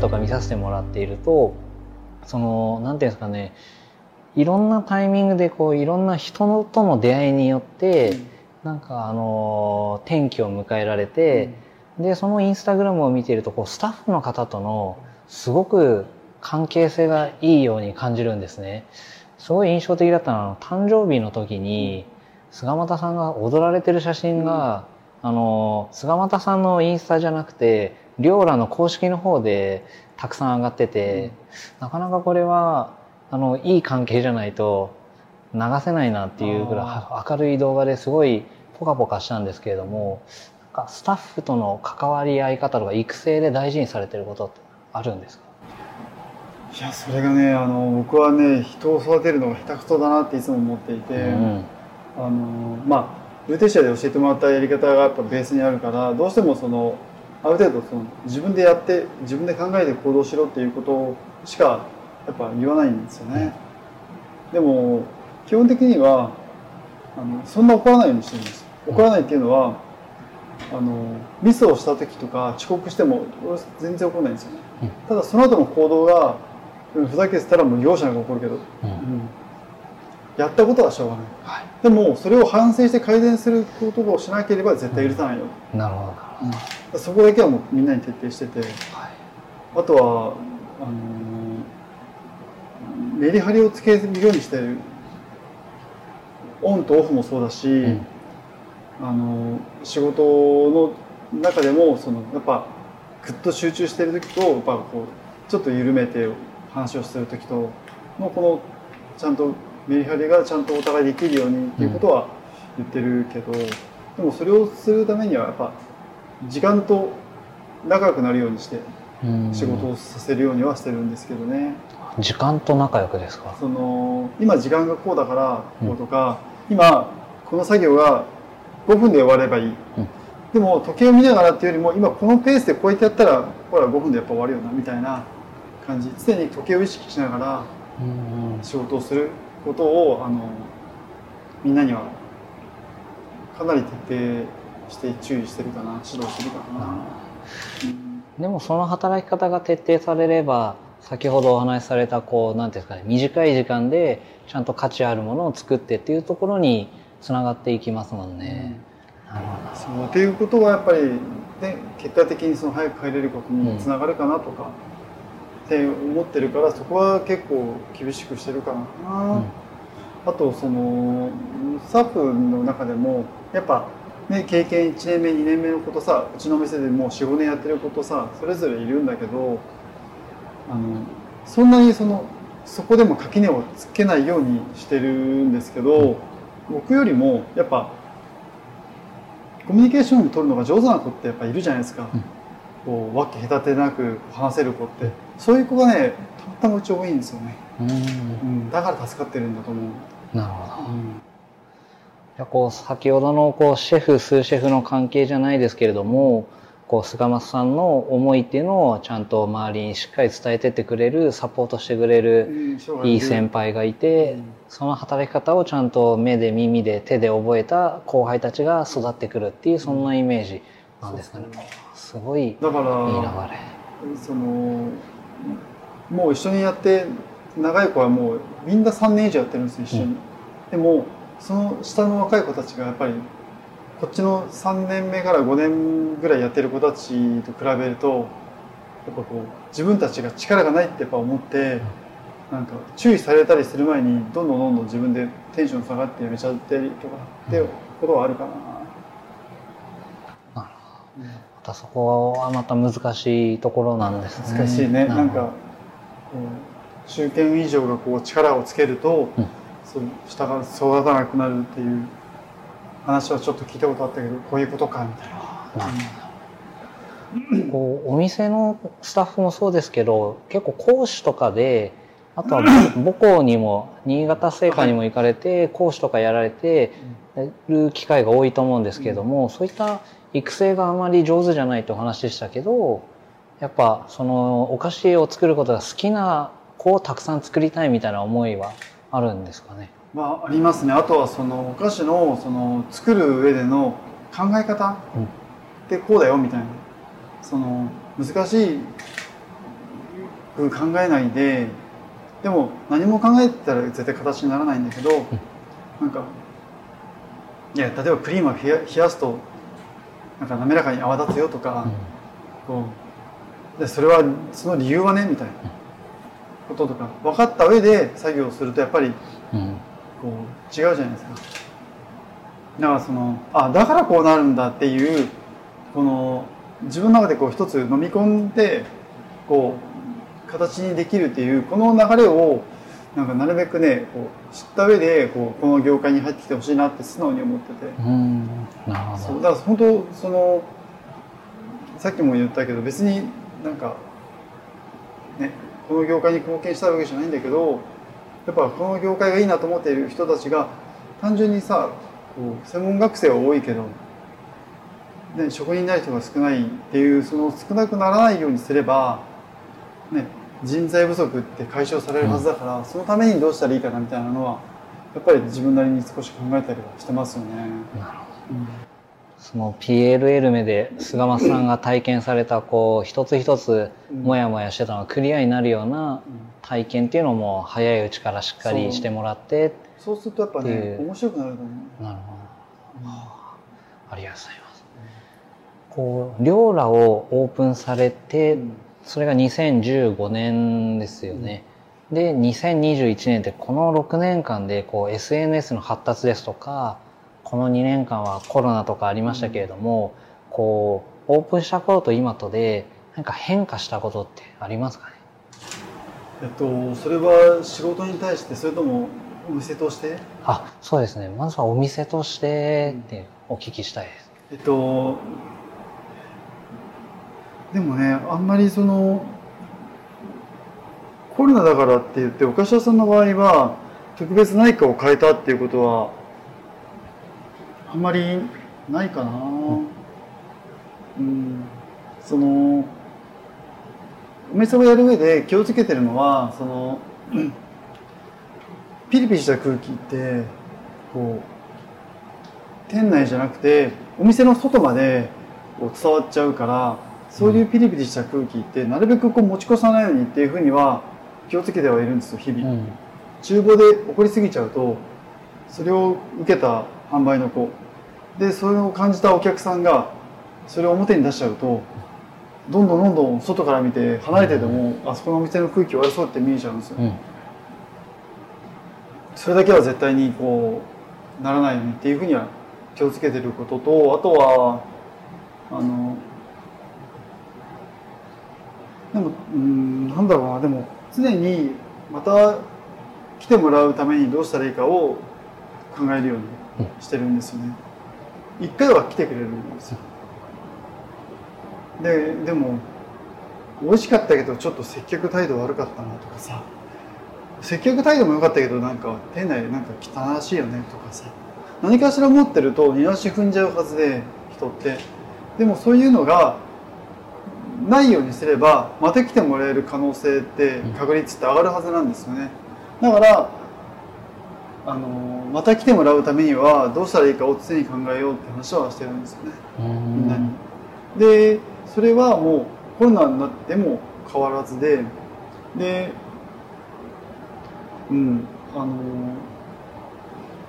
とか見させてもらっているとその何ていうんですかねいろんなタイミングでこういろんな人との出会いによって、うん、なんかあの転機を迎えられて、うん、でそのインスタグラムを見ているとこうスタッフの方とのすごく関係性がいいように感じるんですね。すごい印象的だったのは誕生日の時に菅又さんが踊られてる写真が、うん、あの菅又さんのインスタじゃなくてリョーラの公式の方でたくさん上がってて、なかなかこれはあのいい関係じゃないと流せないなっていうぐらい明るい動画ですごいポカポカしたんですけれどもなんかスタッフとの関わり合い方とか育成で大事にされてることってあるんですか？いやそれがねあの僕はね人を育てるのが下手くそだなっていつも思っていて、うん、あのまあルーテシアで教えてもらったやり方がやっぱベースにあるからどうしてもそのある程度その自分でやって自分で考えて行動しろっていうことしかやっぱ言わないんですよね。でも基本的にはあのそんな怒らないようにしてるんです。怒らないっていうのはあのミスをした時とか遅刻しても全然怒らないんですよね。ただその後の行動がふざけてたらもう容赦なく怒るけど、うん、やったことはしょうがない、はい、でもそれを反省して改善することをしなければ絶対許さないよ、うん、なるほど、そこだけはもうみんなに徹底してて、はい、あとはあのメリハリをつけるようにしてるオンとオフもそうだし、うん、あの仕事の中でもそのやっぱぐっと集中してる時とやっぱこうちょっと緩めて話をする時とのこのちゃんとメリハリがちゃんとお互いできるようにっていうことは言ってるけど、うん、でもそれをするためにはやっぱ時間と仲良くなるようにして仕事をさせるようにはしてるんですけどね。時間と仲良くですか？その今時間がこうだからこうとか、うん、今この作業が5分で終わればいい、うん、でも時計を見ながらっていうよりも今このペースでこうやってやったらほら5分でやっぱ終わるよなみたいな感じ。常に時計を意識しながら仕事をすることをあのみんなにはかなり徹底して注意してるかな指導してるかな、うん、でもその働き方が徹底されれば先ほどお話しされたこう何ていうんですかね短い時間でちゃんと価値あるものを作ってっていうところにつながっていきますもんね。うん、そうっていうことはやっぱり、ね、結果的にその早く帰れることにつながるかなとか、って思ってるからそこは結構厳しくしてるかな、うん、あとそのスタッフの中でもやっぱね経験1年目2年目のことさうちの店でもう45年やってることさそれぞれいるんだけどあのそんなにそのそこでも垣根をつけないようにしてるんですけど、うん、僕よりもやっぱコミュニケーションを取るのが上手な子ってやっぱいるじゃないですか。うん。こう分け隔てなく話せる子って。そういう子がねたまたまうち多いんですよね、うん、だから助かってるんだと思う。なるほど、うん、じゃこう先ほどのこうシェフ数シェフの関係じゃないですけれどもこう菅松さんの思いっていうのをちゃんと周りにしっかり伝えてってくれるサポートしてくれるいい先輩がいて、その働き方をちゃんと目で耳で手で覚えた後輩たちが育ってくるっていうそんなイメージなんですかね。すごいいい流れ。そのもう一緒にやって長い子はもうみんな3年以上やってるんです一緒に、うん、でもその下の若い子たちがやっぱりこっちの3年目から5年ぐらいやってる子たちと比べるとやっぱこう自分たちが力がないってやっぱ思って、なんか注意されたりする前にどんどんどんどん自分でテンション下がってやめちゃったりとかってことはあるかな。たそこはまた難しいところなんですね。難しいね。なんか、中堅以上がこう力をつけると、うん、そう下が育たなくなるっていう話はちょっと聞いたことあったけど、こういうことかみたいな。こうお店のスタッフもそうですけど結構講師とかであとは母校にも新潟製菓にも行かれて講師とかやられてる機会が多いと思うんですけどもそういった育成があまり上手じゃないってお話でしたけどやっぱそのお菓子を作ることが好きな子をたくさん作りたいみたいな思いはあるんですかね。まあ、ありますね。あとはそのお菓子のその作る上での考え方ってこうだよみたいな、その難しいく考えないででも何も考えてたら絶対形にならないんだけど、なんかいや例えばクリームを冷や冷やすとなんか滑らかに泡立つよとか、こうでそれはその理由はねみたいなこととか分かった上で作業をするとやっぱりうんこう違うじゃないですか。だからそのあだからこうなるんだっていうこの自分の中でこう一つ飲み込んでこう形にできるっていうこの流れをなんかなるべくねこう知った上でこうこの業界に入ってきてほしいなって素直に思ってて。うん。なるほど。そうだから本当そのさっきも言ったけど別になんかねこの業界に貢献したいわけじゃないんだけどやっぱこの業界がいいなと思っている人たちが単純にさこう専門学生は多いけど、ね、職人になる人が少ないっていうその少なくならないようにすれば、ね、人材不足って解消されるはずだから、そのためにどうしたらいいかなみたいなのはやっぱり自分なりに少し考えたりはしてますよね。なるほど。うんその PLL 目で菅松さんが体験されたこう一つ一つうん。モヤモヤしてたのがクリアになるようなうん。体験っていうのも早いうちからしっかりしてもらってそう。するとやっぱね面白くなると思う。なるほど。ありがとうございます。こう両ラをオープンされてうん。それが2015年ですよね、で2021年ってこの6年間でこう SNS の発達ですとかこの2年間はコロナとかありましたけれども、こうオープンした頃と今とで何か変化したことってありますかね？えっとそれは仕事に対してそれともお店として？あそうですね。まずはお店としてってお聞きしたいです。えっとでもねあんまりそのコロナだからって言ってお菓子屋さんの場合は特別何かを変えたっていうことはあんまりないかな。うん。そのお店をやる上で気をつけてるのはそのうん。ピリピリした空気ってこう店内じゃなくてお店の外までこう伝わっちゃうからそういうピリピリした空気ってなるべくこう持ち越さないようにっていうふうには気をつけてはいるんですよ日々、うん。厨房で起こりすぎちゃうとそれを受けた販売の子。でそれを感じたお客さんがそれを表に出しちゃうとどんどんどんどん外から見て離れてても、あそこのお店の空気悪そうって見えちゃうんですよ、うん。それだけは絶対にこうならないようにっていうふうには気をつけてることとあとはあのでもうんなんだろうなでも常にまた来てもらうためにどうしたらいいかを考えるようにしてるんですよね。一回は来てくれるんですよ。ででも美味しかったけどちょっと接客態度悪かったなとかさ。接客態度も良かったけどなんか店内なんか汚らしいよねとかさ。何かしら持ってると二足踏んじゃうはずで人って。でもそういうのがないようにすればまた来てもらえる可能性って確率って上がるはずなんですよね。だからあのまた来てもらうためにはどうしたらいいかを常に考えようって話はしてるんですよね。うみん。なにん。でそれはもうコロナになっても変わらずででうんあの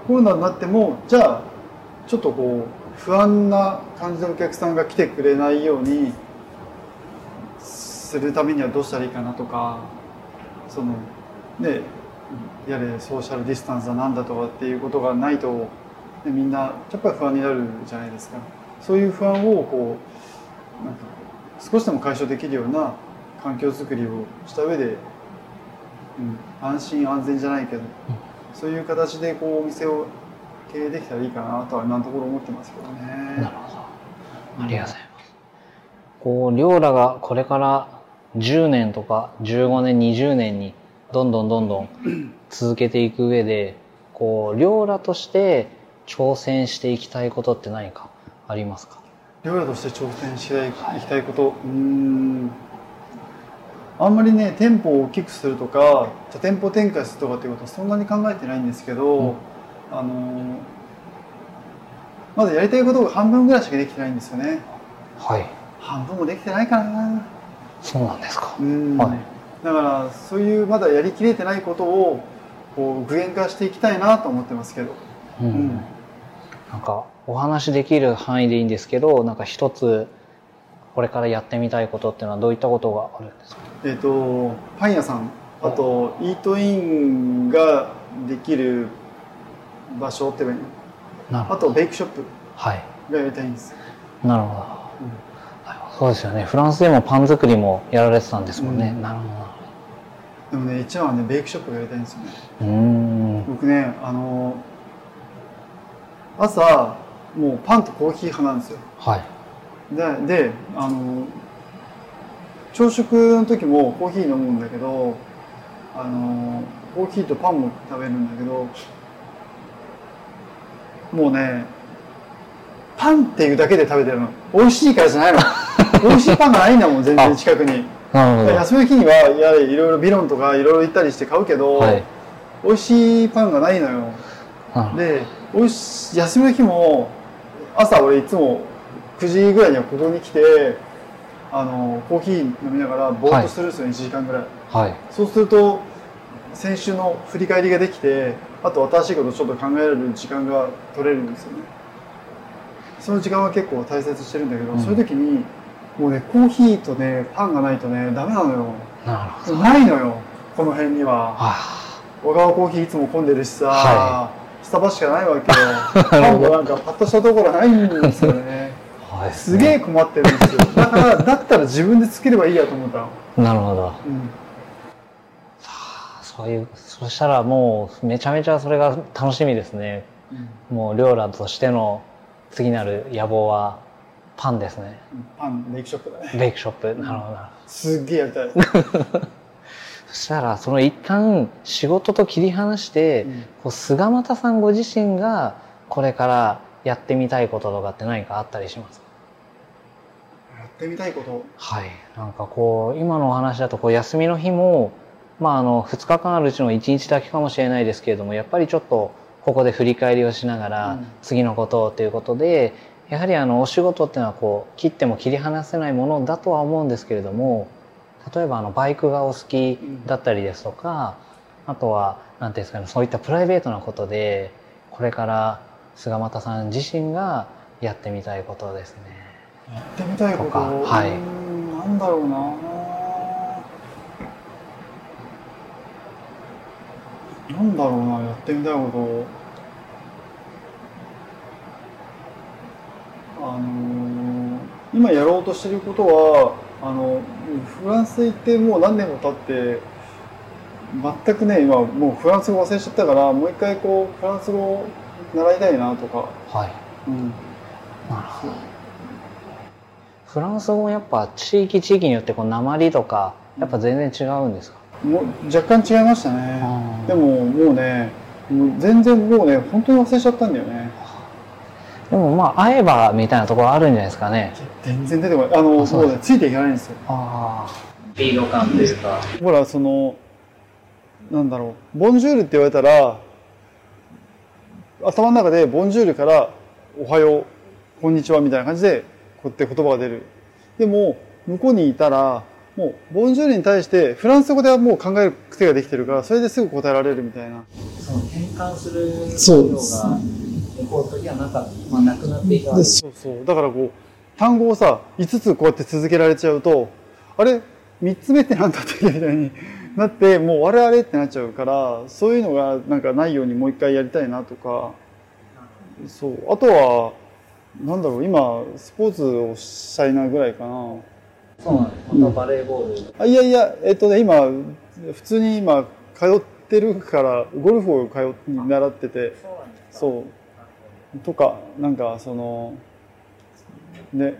コロナになってもじゃあちょっとこう不安な感じのお客さんが来てくれないようにするためにはどうしたらいいかなとかそのねやれソーシャルディスタンスだなんだとかっていうことがないと、ね、みんなやっぱり不安になるじゃないですかそういう不安をこうなんか少しでも解消できるような環境づくりをした上で、うん、安心安全じゃないけど、そういう形でこうお店を経営できたらいいかなとは今のところ思ってますけどなる。ほどありがとうございます。こう、りょうらがこれから10年とか15年、20年にどんどんどんどん続けていく上で、こう、りょうらとして挑戦していきたいことって何かありますか？料理として挑戦していきたいこと、うーん。あんまりね店舗を大きくするとか多店舗展開するとかっていうことはそんなに考えてないんですけど、うん。あのまだやりたいことが半分ぐらいしかできてないんですよね。はい。半分もできてないかな。そうなんですか。う。ん、はいだからそういうまだやりきれてないことをこう具現化していきたいなと思ってますけど、うん。うん。なんかお話できる範囲でいいんですけどなんか一つこれからやってみたいことっていうのはどういったことがあるんですか？えっ、とパン屋さんあとイートインができる場所っていいのなるほど。あとベイクショップはい。がやりたいんです、なるほど、そうですよね。フランスでもパン作りもやられてたんですもんね、うん。なるほでもね一番はねベイクショップがやりたいんですよね。僕ねあの朝もうパンとコーヒー派なんですよ。はい。でであの朝食の時もコーヒー飲むんだけどあのコーヒーとパンも食べるんだけどもうねパンっていうだけで食べてるの。美味しいからじゃないの。美味しいパンがないんだもん全然近くに休みの日にはいやいろいろビロンとかいろいろ行ったりして買うけど、はい。美味しいパンがないのよ。でおいし休みの日も朝俺いつも9時ぐらいにはここに来てあのコーヒー飲みながらぼーっとするんですよ、1時間ぐらい。はい。そうすると先週の振り返りができてあと新しいことをちょっと考える時間が取れるんですよね。その時間は結構大切にしてるんだけど、うん。そういう時にもうねコーヒーとねパンがないとねダメなのよ。なるほど。ないのよこの辺には。あ小川コーヒーいつも混んでるしさ、はスタバしかないわけよ。パンもなんかパッとしたところないんですよね。あはい。すげえ困ってるんですよ。だからだったら自分でつければいいやと思ったの、なるほど。うん、そういうそしたらもうめちゃめちゃそれが楽しみですね。もうリョーラとしての次なる野望はパンですね。パンベイクショップだね。ベイクショップ。なるほどなるほど。すっげえやりたい、そしたらその一旦仕事と切り離して、こう菅又さんご自身がこれからやってみたいこととかって何かあったりしますか？やってみたいこと？はい。なんかこう今のお話だとこう休みの日もまああの2日間あるうちの1日だけかもしれないですけれどもやっぱりちょっとここで振り返りをしながらうん。次のことをということでやはりあのお仕事っていうのはこう切っても切り離せないものだとは思うんですけれども例えばあのバイクがお好きだったりですとかあとは何ていうんですかねそういったプライベートなことでこれから菅又さん自身がやってみたいことですね。やってみたいこと？とかはい。なんだろうな。なんだろうなやってみたいことあのー今やろうとしてることはあのフランス行ってもう何年も経って全くね今もうフランス語忘れちゃったからもう一回こうフランス語を習いたいなとか、はい。フランス語もやっぱ地域地域によってこう鉛とかやっぱ全然違うんですか、もう若干違いましたね。でももうねもう全然もうね本当に忘れちゃったんだよねでもまあ会えばみたいなところあるんじゃないですかね。全然出てこない。あのあそう。もうねついていかないんですよ。ああ。スピード感というか。ほらそのなんだろう。ボンジュールって言われたら頭の中でボンジュールからおはようこんにちはみたいな感じでこうやって言葉が出る。でも向こうにいたらもうボンジュールに対してフランス語ではもう考える癖ができてるからそれですぐ答えられるみたいな。その転換するそう量が向こうときはなかった、まあ、なくなっていたわけ。でですそうそう。だからこう単語をさ5つこうやって続けられちゃうとあれ？3つ目って何だったっけみたいになってもうあれあれってなっちゃうからそういうのがなんかないようにもう一回やりたいなとか。そう。あとはなんだろう今スポーツをしたいなぐらいかな。そうなんです。またバレーボール、あいやいやえっとね今普通に今通ってるからゴルフを通っ習ってて。そうとかなんかそのね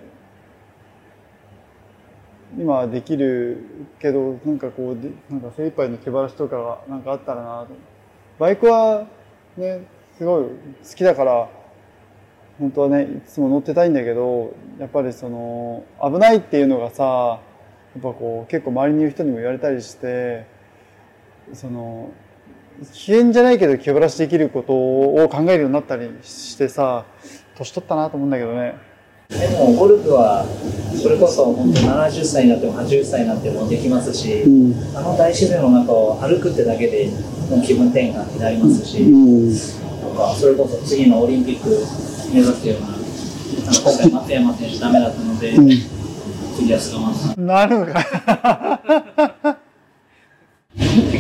今はできるけどなんかこうでなんか精一杯の気晴らしとかがなんかあったらなと。バイクはねすごい好きだから本当はねいつも乗ってたいんだけどやっぱりその危ないっていうのがさやっぱこう結構周りにいる人にも言われたりしてその危険じゃないけど気晴らしできることを考えるようになったりしてさ年取ったなと思うんだけどね。でもゴルフはそれこそ本当70歳になっても80歳になってもできますし、うん。あの大自然の中を歩くってだけでもう気分転換になりますし、うん。とかそれこそ次のオリンピック目指すようなあの今回松山選手ダメだったので、うん。次は菅間さん。なるのか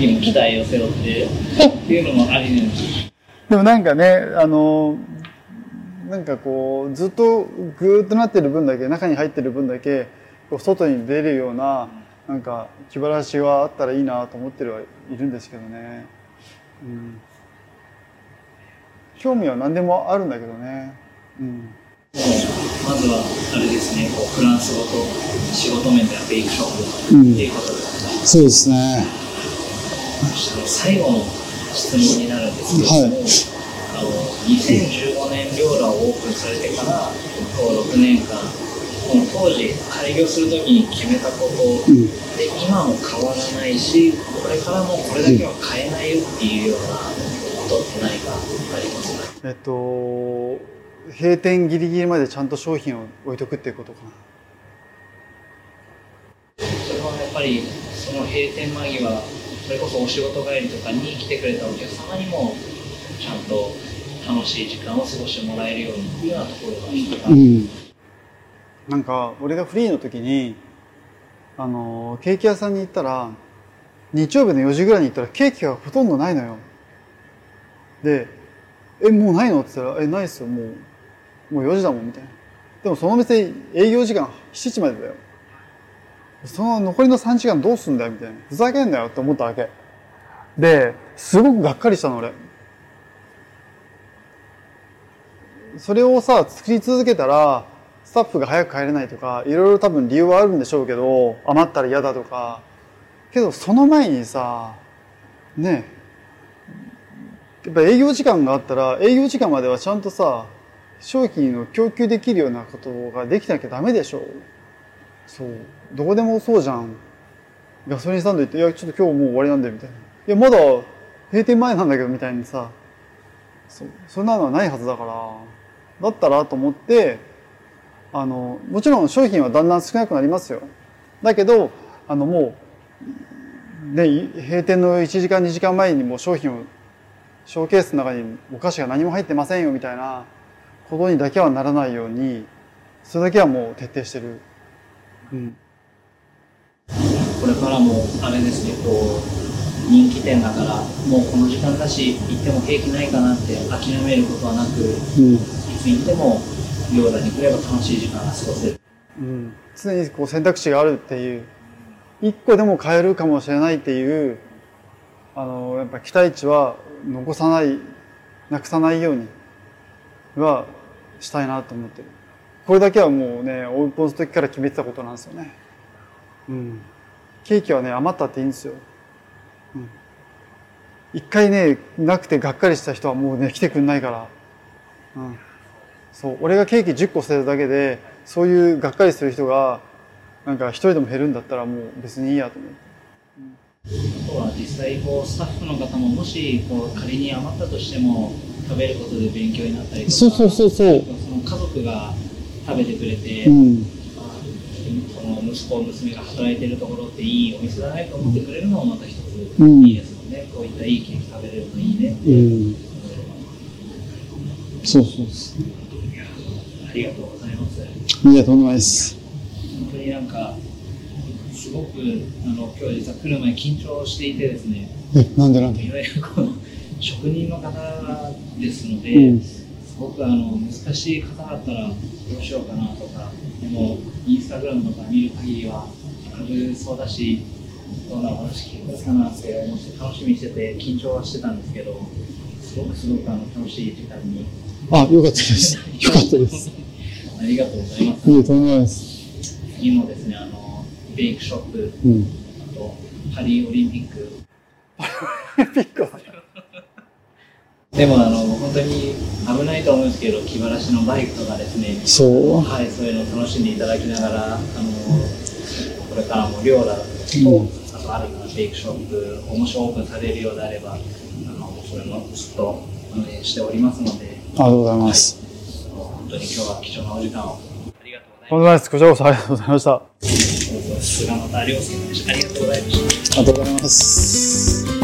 次も期待を背負ってっていうのもありなんです。でもなんかねあのなんかこうずっとぐーっとなってる分だけ中に入ってる分だけこう外に出るようななんか気晴らしはあったらいいなと思ってるはいるんですけどね、うん、興味は何でもあるんだけどね、うん、まずはあれですねこうフランス語と仕事面ではベイクショップっていうことで。すね、そうですね最後の質問になるんですけれども、あの2015年両ラをオープンされてからこう6年間この当時開業するときに決めたことうん。で今も変わらないしこれからもこれだけは変えないよっていうようなことって何かありますか？えっと閉店ギリギリまでちゃんと商品を置いとくっていうことかな。それはやっぱりその閉店間際それこそお仕事帰りとかに来てくれたお客様にもちゃんと楽しい時間を過ごしてもらえるようにっていうようなところが一つん、なんか俺がフリーの時にあのケーキ屋さんに行ったら日曜日の4時ぐらいに行ったらケーキがほとんどないのよ。で「えもうないの?」って言ったら「えないっすよ。もうもう4時だもん」みたいな。でもその店営業時間7時までだよその残りの3時間どうすんだよみたいな。ふざけんなよって思ったわけ。ですごくがっかりしたの俺。それをさ作り続けたらスタッフが早く帰れないとかいろいろ多分理由はあるんでしょうけど余ったら嫌だとか。けどその前にさねやっぱ営業時間があったら営業時間まではちゃんとさ商品を供給できるようなことができなきゃダメでしょう。そう。どこでもそうじゃん。ガソリンスタンド行って「いやちょっと今日もう終わりなんで」みたいな「いやまだ閉店前なんだけど」みたいにさ。そそんなのはないはずだから。だったらと思ってあのもちろん商品はだんだん少なくなりますよ。だけどあのもうね閉店の1時間2時間前にもう商品をショーケースの中にお菓子が何も入ってませんよみたいなことにだけはならないようにそれだけはもう徹底してる、うん、これからもあれですねこう人気店だからもうこの時間だし行っても平気ないかなって諦めることはなくいつ行っても両田に来れば楽しい時間が過ごせる。うん、常にこう選択肢があるっていう一個でも変えるかもしれないっていうあのやっぱ期待値は残さないなくさないようにはしたいなと思ってるこれだけはもうねオープンの時から決めてたことなんですよね。うん。ケーキはね余ったっていいんですよ、うん、一回ねなくてがっかりした人はもうね来てくんないから。うん。そう。俺がケーキ10個捨てるだけでそういうがっかりする人がなんか一人でも減るんだったらもう別にいいやと思って。あとは実際こうスタッフの方ももしこう仮に余ったとしても食べることで勉強になったりとかそうそうそうそう。その家族が食べてくれて、ん。あその息子娘が働いてるところっていいお店だねと思ってくれるのもまた一つうんいいですもんね、こういったいいケーキ食べれるといいね。ってうん。そうそうですありがとうございます。いやとんでもないです。本当になんかすごくあの今日実は来る前緊張していてですね。えなんでなんで？いわゆるこの職人の方ですので、うんすごくあの難しい方だったらどうしようかなとかでもインスタグラムとか見る限りは明るそうだしどんなお話聞けるかなって思って楽しみにしてて緊張はしてたんですけどすごくすごくあの楽しい時間にあよかったです。よかったです。ありがとうございます。いやとんでもないです。次もですねあのベイクショップうん。あとパリオリンピック。ピックはでもあの本当に危ないと思うんですけど気晴らしのバイクとかですねそうはい、そういうのを楽しんでいただきながら、あのこれからも両ラと、うんあと新たなベイクショップをもしオープンされるようであれば、あのそれもずっと運営しておりますので、ありがとうございます本当に今日は貴重なお時間をありがとうございます。こちらこそありがとうございました。菅又亮介選手ありがとうございました。ありがとうございます。